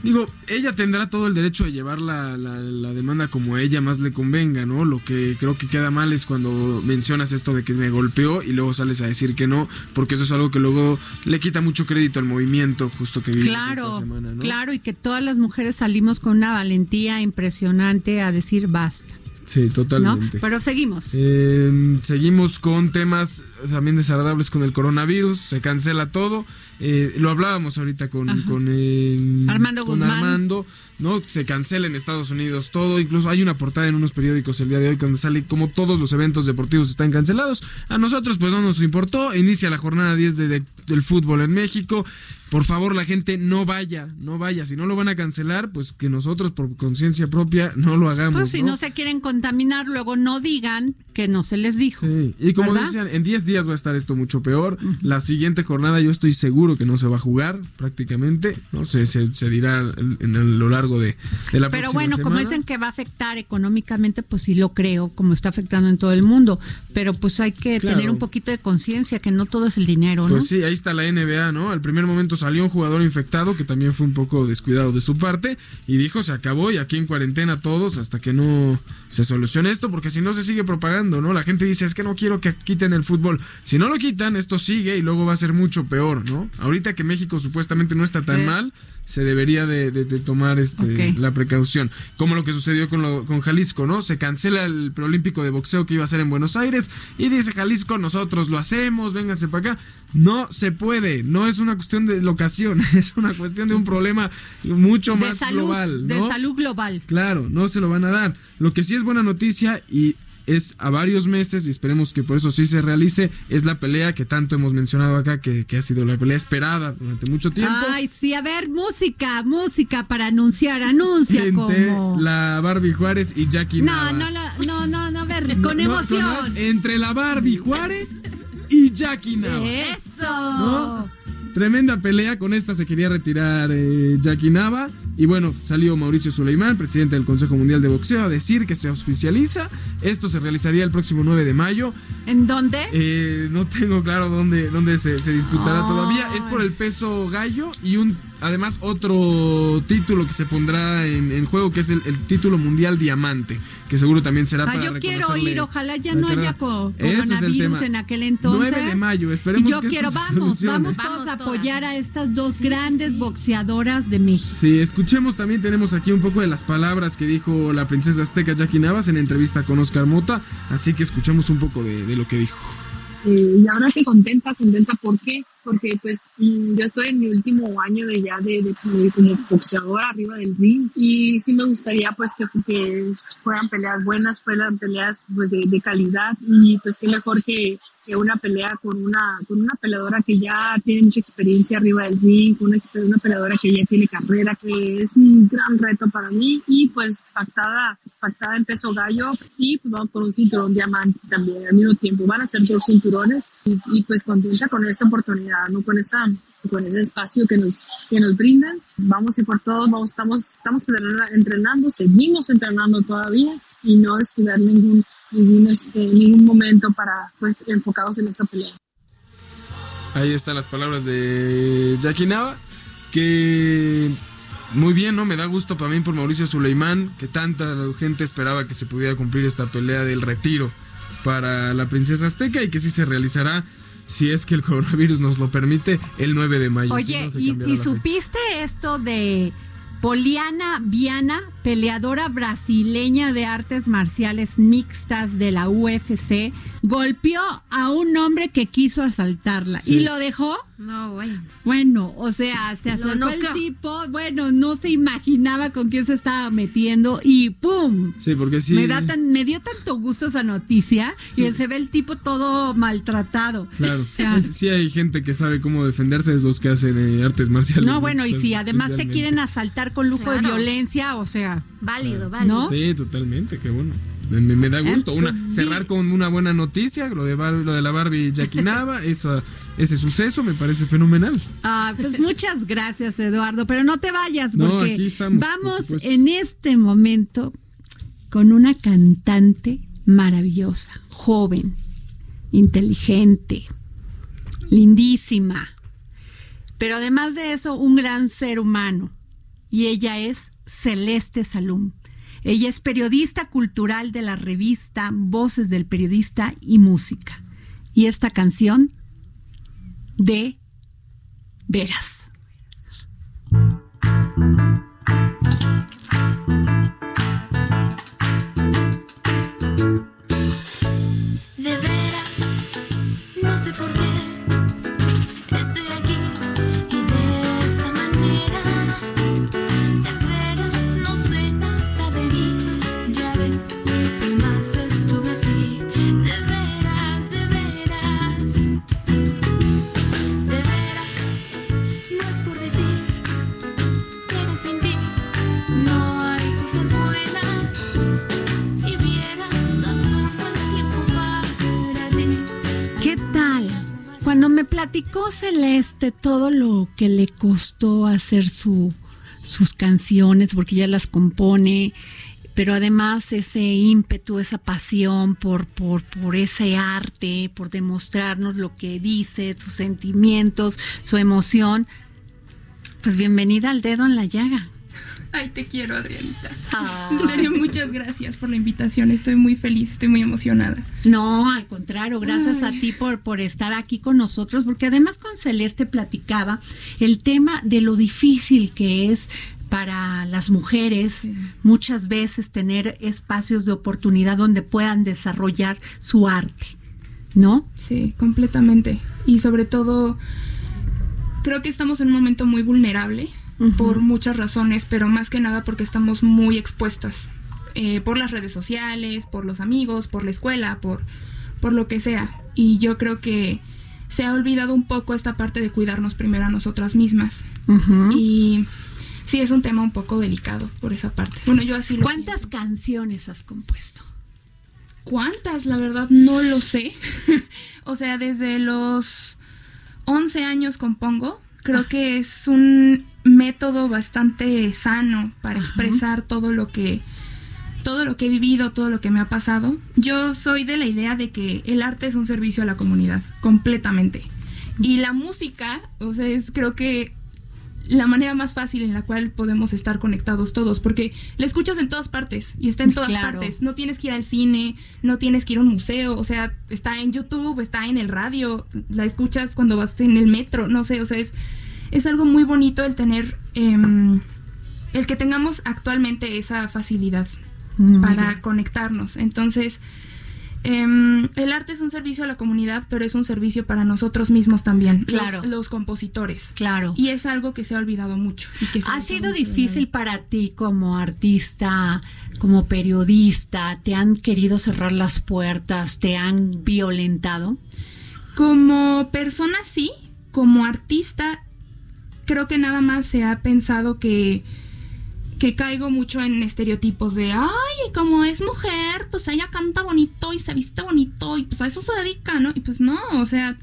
Digo, ella tendrá todo el derecho de llevar la, la- la demanda como a ella más le convenga, ¿no? Lo que creo que queda mal es cuando mencionas esto de que me golpeó y luego sales a decir que no, porque eso es algo que luego le quita mucho crédito al movimiento justo que vivimos Claro, esta semana, ¿no? claro, y que todas las mujeres salimos con una valentía impresionante a decir basta, Sí, ¿no? totalmente. Pero seguimos. Eh, seguimos con temas también desagradables con el coronavirus, se cancela todo. Eh, lo hablábamos ahorita con, con, eh, Armando con Guzmán. Armando, ¿no? Se cancela en Estados Unidos todo. Incluso hay una portada en unos periódicos el día de hoy donde sale como todos los eventos deportivos están cancelados. A nosotros, pues no nos importó. Inicia la jornada 10 de- de- del fútbol en México. Por favor, la gente no vaya, no vaya. Si no lo van a cancelar, pues que nosotros, por conciencia propia, no lo hagamos. Pues si no se quieren contaminar, luego no digan que no se les dijo. Sí, y como ¿verdad? decían, en 10 días va a estar esto mucho peor. La siguiente jornada yo estoy seguro que no se va a jugar prácticamente. No se, se dirá en, lo largo de, de la Pero próxima bueno, como semana. dicen que va a afectar económicamente, pues sí lo creo, como está afectando en todo el mundo. Pero pues hay que Claro. tener un poquito de conciencia que no todo es el dinero, ¿no? Pues sí, ahí está la NBA, ¿no? Al primer momento salió un jugador infectado que también fue un poco descuidado de su parte y dijo se acabó y aquí en cuarentena todos hasta que no se solucione esto porque si no se sigue propagando, ¿no? La gente dice es que no quiero que quiten el fútbol. Si no lo quitan, esto sigue y luego va a ser mucho peor, ¿no? Ahorita que México supuestamente no está tan mal, se debería de, de- de tomar este, la precaución. Como lo que sucedió con, lo- con Jalisco, ¿no? Se cancela el preolímpico de boxeo que iba a ser en Buenos Aires y dice Jalisco, nosotros lo hacemos, vénganse para acá. No se puede, no es una cuestión de locación, es una cuestión de un problema mucho de más salud, global. de salud global. Claro, no se lo van a dar. Lo que sí es buena noticia y es a varios meses y esperemos que por eso sí se realice, es la pelea que tanto hemos mencionado acá, que, que ha sido la pelea esperada durante mucho tiempo. Ay, sí, a ver, música, música para anunciar, anuncia entre como. la Barbie Juárez y Jackie No, Nava. no, la- no, no, no, a ver, No, con no, emoción. no, entre la Barbie Juárez y Jackie Nava. Eso. ¿No? Tremenda pelea, con esta se quería retirar eh, Jackie Nava. Y bueno, salió Mauricio Suleimán, presidente del Consejo Mundial de Boxeo, a decir que se oficializa. Esto se realizaría el próximo 9 de mayo. ¿En dónde? Eh, no tengo claro dónde, dónde se, se disputará todavía. Es por el peso gallo y un además otro título que se pondrá en, en juego, que es el, el título mundial diamante, que seguro también será Ah, para yo quiero ir, ojalá ya no haya co- coronavirus en aquel entonces. 9 de mayo, esperemos y yo que esto quiero, se vamos, vamos Vamos todos a apoyar a estas dos grandes boxeadoras de México. Sí, escuchemos también, tenemos aquí un poco de las palabras que dijo la princesa azteca Jackie Navas en entrevista con Oscar Mota, así que escuchemos un poco de, de lo que dijo. Eh, y ahora sí contenta, contenta, ¿por qué? Porque pues mm, yo estoy en mi último año de ya de, de- de como boxeadora arriba del ring. Y sí me gustaría pues que, que fueran peleas buenas, fueran peleas pues de, de calidad. Y pues qué mejor que, que una pelea con una, con una peleadora que ya tiene mucha experiencia arriba del ring, con una, una peleadora que ya tiene carrera, que es un gran reto para mí. Y pues pactada, pactada en peso gallo y pues vamos un cinturón diamante también al mismo tiempo. Van a ser dos cinturones y, y, pues contenta con esta oportunidad, ¿no? Con esta con ese espacio que nos, que nos brindan. Vamos y por todos, vamos, estamos, estamos entrenando, seguimos entrenando todavía y no descuidar ningún, ningún, este, ningún momento para, pues, enfocados en esta pelea. Ahí están las palabras de Jackie Navas, que muy bien, ¿no? Me da gusto para mí por Mauricio Suleimán, que tanta gente esperaba que se pudiera cumplir esta pelea del retiro para la princesa azteca y que sí se realizará si es que el coronavirus nos lo permite el 9 de mayo. si Oye, no, ¿y, supiste esto de Poliana Viana peleadora brasileña de artes marciales mixtas de la UFC, golpeó a un hombre que quiso asaltarla Sí. y lo dejó. No, bueno. Bueno, o sea, se acercó el tipo, bueno, no se imaginaba con quién se estaba metiendo y ¡pum! Sí, porque sí. Me, da tan, me dio tanto gusto esa noticia y se ve el tipo todo maltratado. Claro. O sea, sí hay gente que sabe cómo defenderse, es los que hacen eh, artes marciales. no, bueno, y si además te quieren asaltar con lujo de violencia, o sea, Válido, válido. ¿No? Sí, totalmente, qué bueno. Me, me- me da gusto. Una, Entonces, cerrar con una buena noticia, lo de, Bar- lo de la Barbie Jackie Nava, eso, ese suceso me parece fenomenal. Ah, pues muchas gracias, Eduardo, pero no te vayas No, porque aquí estamos, por vamos en este momento con una cantante maravillosa, joven, inteligente, lindísima, pero además de eso, un gran ser humano. Y ella es Celeste Salum. Ella es periodista cultural de la revista Voces del Periodista y Música. Y esta canción de Veras. Platicó Celeste todo lo que le costó hacer su, sus canciones, porque ella las compone, pero además ese ímpetu, esa pasión por, por, por ese arte, por demostrarnos lo que dice, sus sentimientos, su emoción, pues bienvenida al dedo en la llaga. Ay, te quiero, Adrianita. Serio, muchas gracias por la invitación. Estoy muy feliz, estoy muy emocionada. No, al contrario, gracias a ti por, por estar aquí con nosotros, porque además con Celeste platicaba el tema de lo difícil que es para las mujeres muchas veces tener espacios de oportunidad donde puedan desarrollar su arte, ¿no? Sí, completamente. Y sobre todo, creo que estamos en un momento muy vulnerable Por muchas razones, pero más que nada porque estamos muy expuestas eh, por las redes sociales, por los amigos, por la escuela, por, por lo que sea. Y yo creo que se ha olvidado un poco esta parte de cuidarnos primero a nosotras mismas. Y sí, es un tema un poco delicado por esa parte. Bueno, yo así lo ¿Cuántas canciones has compuesto? ¿Cuántas? La verdad no lo sé. o sea, desde los 11 años compongo. Creo que es un método bastante sano para expresar todo lo que todo lo que he vivido, todo lo que me ha pasado. Yo soy de la idea de que el arte es un servicio a la comunidad, completamente. Y la música, o sea, es creo que la manera más fácil en la cual podemos estar conectados todos, porque la escuchas en todas partes y está en todas Claro. partes. No tienes que ir al cine, no tienes que ir a un museo, o sea, está en YouTube, está en el radio, la escuchas cuando vas en el metro, no sé, o sea, es, es algo muy bonito el tener, em, el que tengamos actualmente esa facilidad Muy para bien. conectarnos. Entonces, em, el arte es un servicio a la comunidad, pero es un servicio para nosotros mismos también, Claro. los, compositores. Claro. Y es algo que se ha olvidado mucho. y que se ¿Ha sido difícil para ti como artista, como periodista? ¿Te han querido cerrar las puertas? ¿Te han violentado? Como persona sí, como artista creo que nada más se ha pensado que que caigo mucho en estereotipos de ay, como es mujer, pues ella canta bonito y se viste bonito y pues a eso se dedica, ¿no? Y pues no, o sea,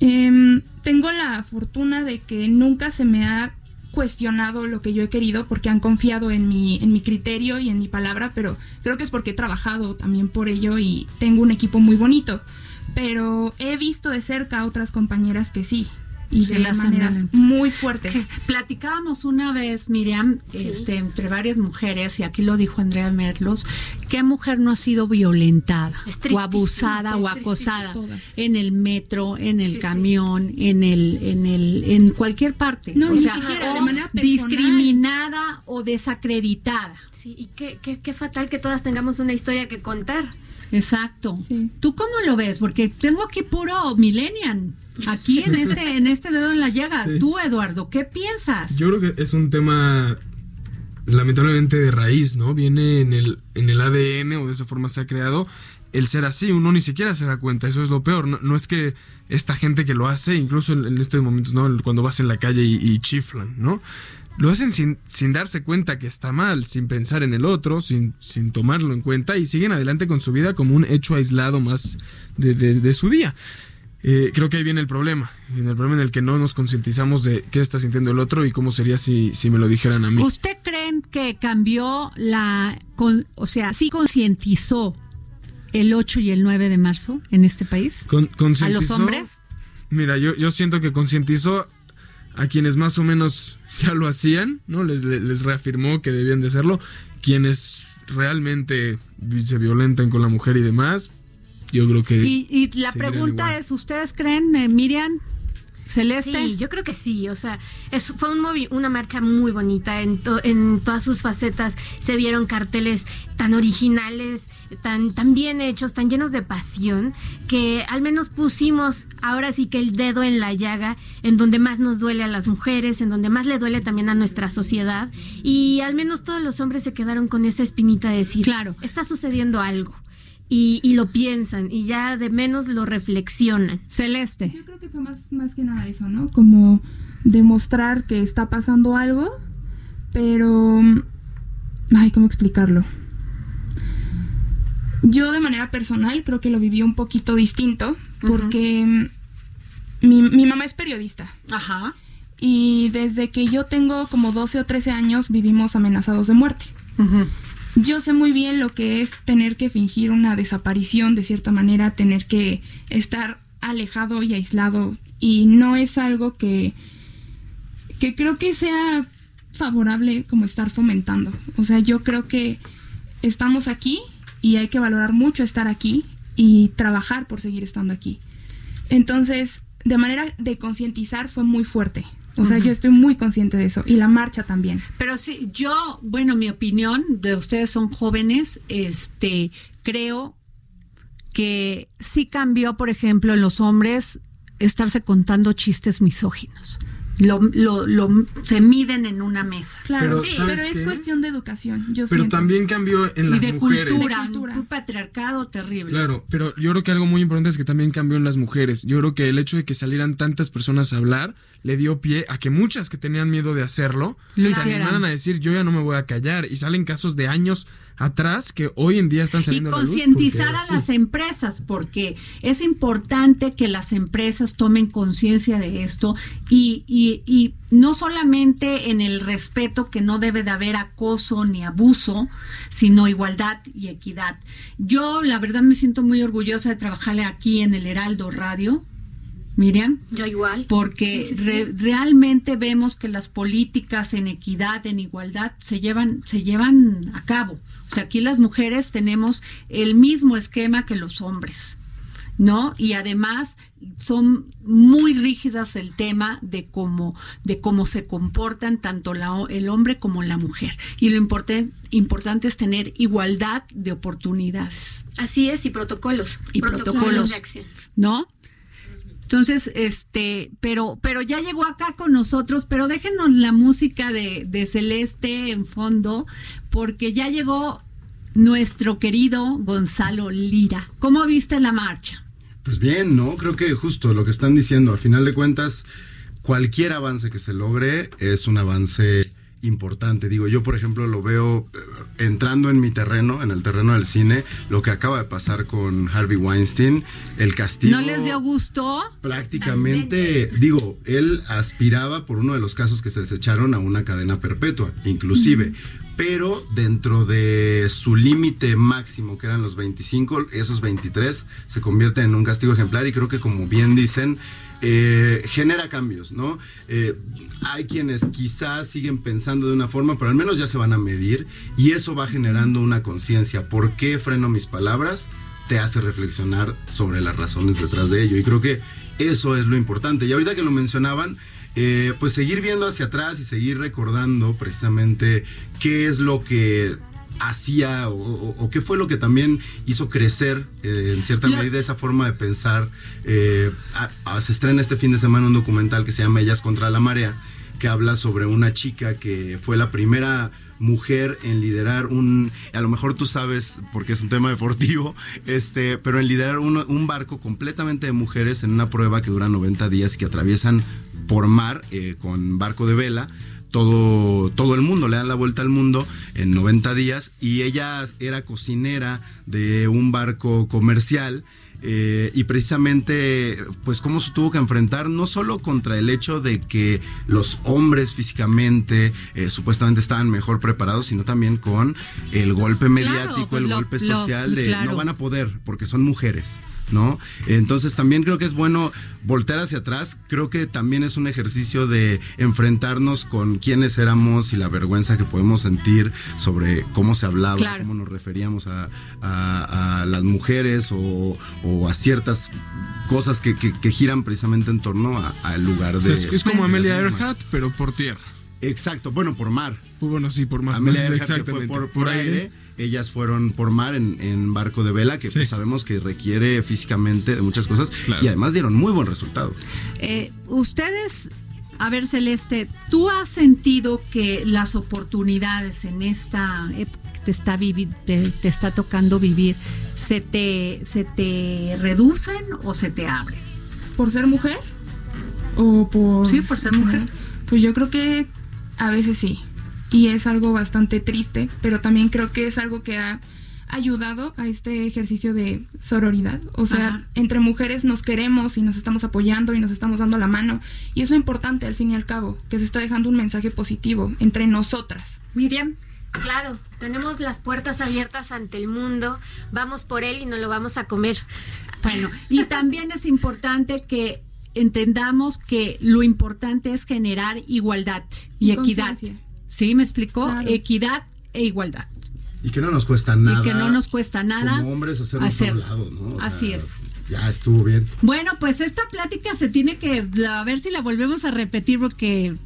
em, tengo la fortuna de que nunca se me ha cuestionado lo que yo he querido porque han confiado en mi, en mi criterio y en mi palabra, pero creo que es porque he trabajado también por ello y tengo un equipo muy bonito. Pero he visto de cerca a otras compañeras que sí, y de las maneras muy fuertes. Que Platicábamos una vez, Miriam, Sí. este, entre varias mujeres, y aquí lo dijo Andrea Merlos, ¿qué mujer no ha sido violentada Es o abusada es o acosada todas. en el metro, en el Sí, sí. camión, en el, en el, en cualquier parte? No, o ni sea, siquiera, o de manera personal. discriminada o desacreditada. Sí, y qué, qué, qué fatal que todas tengamos una historia que contar. Exacto. Sí. ¿Tú cómo lo ves? Porque tengo aquí puro millennial. Aquí en este, en este dedo en la llaga. Sí. Tú, Eduardo, ¿qué piensas? Yo creo que es un tema lamentablemente de raíz, ¿no? Viene en el, en el ADN o de esa forma se ha creado el ser así, uno ni siquiera se da cuenta, eso es lo peor, no, no es que esta gente que lo hace, incluso en, en estos momentos, ¿no? Cuando vas en la calle y, y chiflan, ¿no? Lo hacen sin, sin darse cuenta que está mal, sin pensar en el otro, sin, sin tomarlo en cuenta y siguen adelante con su vida como un hecho aislado más de, de- de su día. Eh, creo que ahí viene el problema, en el problema en el que no nos concientizamos de qué está sintiendo el otro y cómo sería si, si me lo dijeran a mí. ¿Usted creen que cambió la, con- o sea, sí concientizó el 8 y el 9 de marzo en este país? Con- ¿A los hombres? Mira, yo, yo siento que concientizó a quienes más o menos ya lo hacían, ¿no? Les, les, les reafirmó que debían de hacerlo. Quienes realmente se violentan con la mujer y demás, yo creo que... Y, y la pregunta igual. es, ¿ustedes creen, eh, Miriam, Celeste? Sí, yo creo que sí. O sea, es, fue un movi- una marcha muy bonita en, to- en todas sus facetas. Se vieron carteles tan originales, tan, tan bien hechos, tan llenos de pasión, que al menos pusimos ahora sí que el dedo en la llaga, en donde más nos duele a las mujeres, en donde más le duele también a nuestra sociedad. Y al menos todos los hombres se quedaron con esa espinita de decir, Claro. está sucediendo algo. Y, y lo piensan y ya de menos lo reflexionan. Celeste. Yo creo que fue más, más que nada eso, ¿no? Como demostrar que está pasando algo, pero... Ay, ¿cómo explicarlo? Yo de manera personal creo que lo viví un poquito distinto, porque mi, mi mamá es periodista. Ajá. Y desde que yo tengo como 12 o 13 años vivimos amenazados de muerte. Yo sé muy bien lo que es tener que fingir una desaparición de cierta manera, tener que estar alejado y aislado y no es algo que que creo que sea favorable como estar fomentando. O sea, yo creo que estamos aquí y hay que valorar mucho estar aquí y trabajar por seguir estando aquí. Entonces, de manera de concientizar fue muy fuerte. O sea, yo estoy muy consciente de eso y la marcha también. Pero sí, yo, bueno, mi opinión, de ustedes son jóvenes, este, creo que sí cambió, por ejemplo, en los hombres estarse contando chistes misóginos. Lo, lo, lo- se miden en una mesa. Claro, Pero, sí, ¿sabes pero es qué? cuestión de educación. Yo Pero siento. también cambió en las y de mujeres. cultura, De cultura. un patriarcado terrible. Claro, pero yo creo que algo muy importante es que también cambió en las mujeres. Yo creo que el hecho de que salieran tantas personas a hablar le dio pie a que muchas que tenían miedo de hacerlo Lo se hicieran. animaran a decir yo ya no me voy a callar y salen casos de años atrás que hoy en día están y saliendo a la luz concientizar porque a sí. las empresas, porque es importante que las empresas tomen conciencia de esto y, y, y no solamente en el respeto que no debe de haber acoso ni abuso, sino igualdad y equidad. Yo la verdad me siento muy orgullosa de trabajarle aquí en el Heraldo Radio. Miriam, Yo igual. porque Sí, sí, sí. re- realmente vemos que las políticas en equidad, en igualdad, se llevan, se llevan a cabo. O sea, aquí las mujeres tenemos el mismo esquema que los hombres. ¿No? Y además son muy rígidas el tema de cómo, de cómo se comportan tanto la el hombre como la mujer. Y lo importante es tener igualdad de oportunidades. Así es, y protocolos. Y protocolos. de acción. ¿no? Entonces, este, pero, pero ya llegó acá con nosotros, pero déjenos la música de, de Celeste en fondo, porque ya llegó nuestro querido Gonzalo Lira. ¿Cómo viste la marcha? Pues bien, ¿no? Creo que justo lo que están diciendo, a final de cuentas, cualquier avance que se logre es un avance importante. Digo, yo por ejemplo lo veo eh, entrando en mi terreno, en el terreno del cine, lo que acaba de pasar con Harvey Weinstein, el castigo. ¿No les dio gusto? Prácticamente, digo, él aspiraba por uno de los casos que se desecharon a una cadena perpetua, inclusive. pero dentro de su límite máximo, que eran los 25, esos 23 se convierten en un castigo ejemplar y creo que como bien dicen, eh, genera cambios, ¿no? Eh, hay quienes quizás siguen pensando de una forma, pero al menos ya se van a medir y eso va generando una conciencia. ¿Por qué freno mis palabras? Te hace reflexionar sobre las razones detrás de ello y creo que eso es lo importante. Y ahorita que lo mencionaban, eh, pues seguir viendo hacia atrás y seguir recordando precisamente qué es lo que hacía o, o- o qué fue lo que también hizo crecer eh, en cierta medida esa forma de pensar. Eh, a- a- se estrena este fin de semana un documental que se llama Ellas contra la marea que habla sobre una chica que fue la primera mujer en liderar un, a lo mejor tú sabes porque es un tema deportivo, este, pero en liderar un, un barco completamente de mujeres en una prueba que dura 90 días y que atraviesan por mar eh, con barco de vela todo, todo el mundo, le dan la vuelta al mundo en 90 días y ella era cocinera de un barco comercial. Eh, y precisamente, pues cómo se tuvo que enfrentar no solo contra el hecho de que los hombres físicamente eh, supuestamente estaban mejor preparados, sino también con el golpe mediático, el lo- golpe lo- social de claro. no van a poder porque son mujeres, ¿no? Entonces también creo que es bueno voltear hacia atrás. Creo que también es un ejercicio de enfrentarnos con quiénes éramos y la vergüenza que podemos sentir sobre cómo se hablaba, Claro. cómo nos referíamos a, a- a las mujeres o, o a ciertas cosas que, que- que giran precisamente en torno a- al lugar O de. sea, es, es como de Amelia. Earhart, pero por tierra. Exacto, bueno, por mar. Pues bueno, sí, por mar. Amelia Earhart que fue por, por aire. Ellas fueron por mar en, en barco de vela, que Sí. pues, sabemos que requiere físicamente de muchas cosas. Claro. Y además dieron muy buen resultado. Eh, ustedes, a ver, Celeste, ¿tú has sentido que las oportunidades en esta época te está, vivi- te, te está tocando vivir se te, se te reducen o se te abren? ¿Por ser mujer? ¿O por...? Sí, por ser mujer. Pues yo creo que a veces sí. Y es algo bastante triste, pero también creo que es algo que ha ayudado a este ejercicio de sororidad. O sea, Ajá. entre mujeres nos queremos y nos estamos apoyando y nos estamos dando la mano. Y es lo importante al fin y al cabo, que se está dejando un mensaje positivo entre nosotras. Miriam. Claro, tenemos las puertas abiertas ante el mundo, vamos por él y nos lo vamos a comer. Bueno, y también es importante que entendamos que lo importante es generar igualdad y, Y equidad. ¿Sí? ¿Me explicó? Claro. Equidad e igualdad. Y que no nos cuesta nada. y que no nos cuesta nada. Como hombres hacernos a un lado, ¿no? O Así sea, es. Ya estuvo bien. Bueno, pues esta plática se tiene que a ver si la volvemos a repetir porque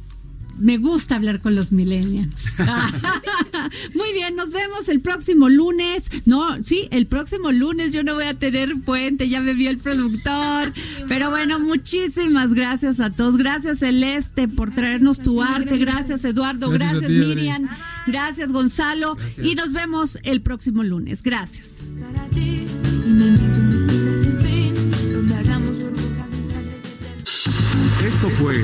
me gusta hablar con los millennials. Muy bien, nos vemos el próximo lunes. No, sí, el próximo lunes yo no voy a tener puente, ya me vio el productor. Pero bueno, muchísimas gracias a todos. Gracias Celeste por traernos tu arte. Gracias Eduardo. Gracias ti. Miriam. Gracias Gonzalo. Gracias. Y nos vemos el próximo lunes. Gracias. Esto fue